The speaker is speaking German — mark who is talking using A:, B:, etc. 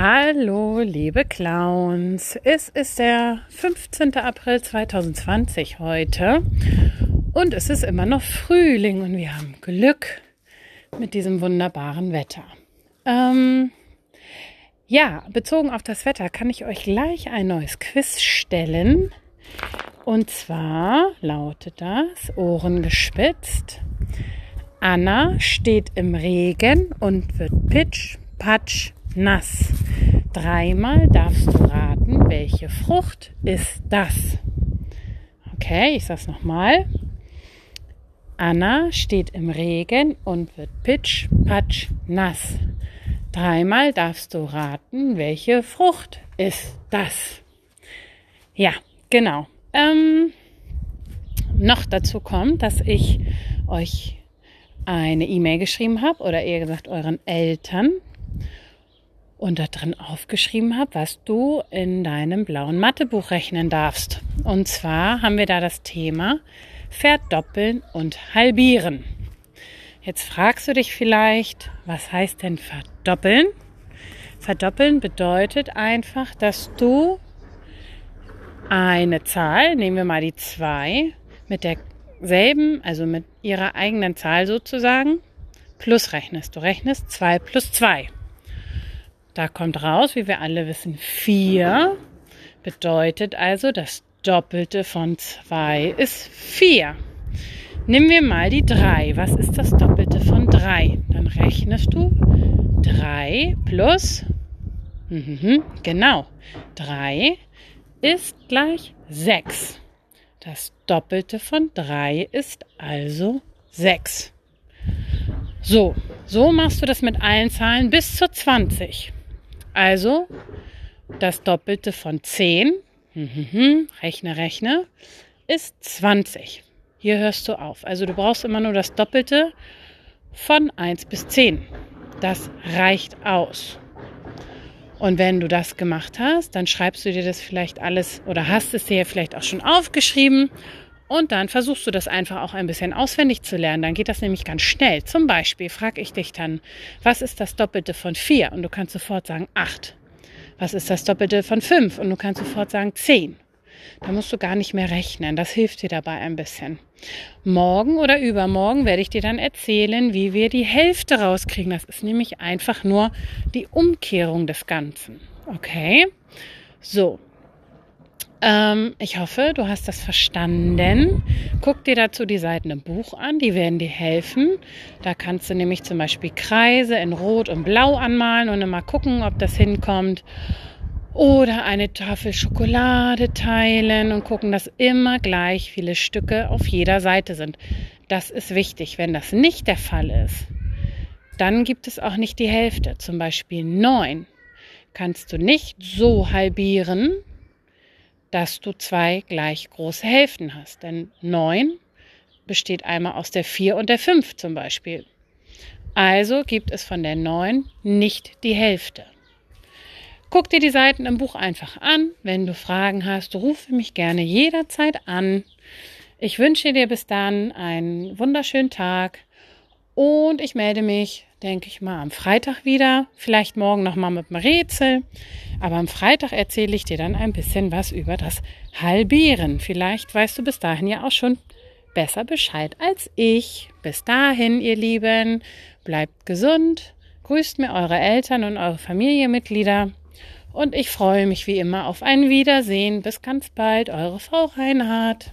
A: Hallo, liebe Clowns. Es ist der 15. April 2020 heute und es ist immer noch Frühling und wir haben Glück mit diesem wunderbaren Wetter. Ähm, ja, bezogen auf das Wetter kann ich euch gleich ein neues Quiz stellen. Und zwar lautet das Ohren gespitzt. Anna steht im Regen und wird pitsch, patsch, nass. Dreimal darfst du raten, welche Frucht ist das? Okay, ich sag's nochmal. Anna steht im Regen und wird pitsch, patsch, nass. Dreimal darfst du raten, welche Frucht ist das? Ja, genau. Ähm, noch dazu kommt, dass ich euch eine E-Mail geschrieben habe oder eher gesagt euren Eltern und da drin aufgeschrieben habe, was du in deinem blauen Mathebuch rechnen darfst. Und zwar haben wir da das Thema Verdoppeln und Halbieren. Jetzt fragst du dich vielleicht, was heißt denn verdoppeln? Verdoppeln bedeutet einfach, dass du eine Zahl, nehmen wir mal die 2, mit derselben, also mit ihrer eigenen Zahl sozusagen, plus rechnest. Du rechnest 2 plus 2. Da kommt raus, wie wir alle wissen, 4 bedeutet also, das Doppelte von 2 ist 4. Nehmen wir mal die 3. Was ist das Doppelte von 3? Dann rechnest du 3 plus, mhm, genau, 3 ist gleich 6. Das Doppelte von 3 ist also 6. So, so machst du das mit allen Zahlen bis zur 20. Also das Doppelte von 10, mhm, rechne, rechne, ist 20. Hier hörst du auf. Also du brauchst immer nur das Doppelte von 1 bis 10. Das reicht aus. Und wenn du das gemacht hast, dann schreibst du dir das vielleicht alles oder hast es dir vielleicht auch schon aufgeschrieben und dann versuchst du das einfach auch ein bisschen auswendig zu lernen. Dann geht das nämlich ganz schnell. Zum Beispiel frage ich dich dann, was ist das Doppelte von 4? Und du kannst sofort sagen 8. Was ist das Doppelte von 5? Und du kannst sofort sagen 10. Da musst du gar nicht mehr rechnen. Das hilft dir dabei ein bisschen. Morgen oder übermorgen werde ich dir dann erzählen, wie wir die Hälfte rauskriegen. Das ist nämlich einfach nur die Umkehrung des Ganzen. Okay? So, ähm, ich hoffe, du hast das verstanden. Guck dir dazu die Seiten im Buch an, die werden dir helfen. Da kannst du nämlich zum Beispiel Kreise in Rot und Blau anmalen und mal gucken, ob das hinkommt. Oder eine Tafel Schokolade teilen und gucken, dass immer gleich viele Stücke auf jeder Seite sind. Das ist wichtig. Wenn das nicht der Fall ist, dann gibt es auch nicht die Hälfte. Zum Beispiel 9 kannst du nicht so halbieren, dass du zwei gleich große Hälften hast. Denn 9 besteht einmal aus der 4 und der 5 zum Beispiel. Also gibt es von der 9 nicht die Hälfte. Guck dir die Seiten im Buch einfach an. Wenn du Fragen hast, rufe mich gerne jederzeit an. Ich wünsche dir bis dann einen wunderschönen Tag und ich melde mich, denke ich mal, am Freitag wieder. Vielleicht morgen nochmal mit einem Rätsel. Aber am Freitag erzähle ich dir dann ein bisschen was über das Halbieren. Vielleicht weißt du bis dahin ja auch schon besser Bescheid als ich. Bis dahin, ihr Lieben, bleibt gesund, grüßt mir eure Eltern und eure Familienmitglieder. Und ich freue mich wie immer auf ein Wiedersehen. Bis ganz bald, eure Frau Reinhardt.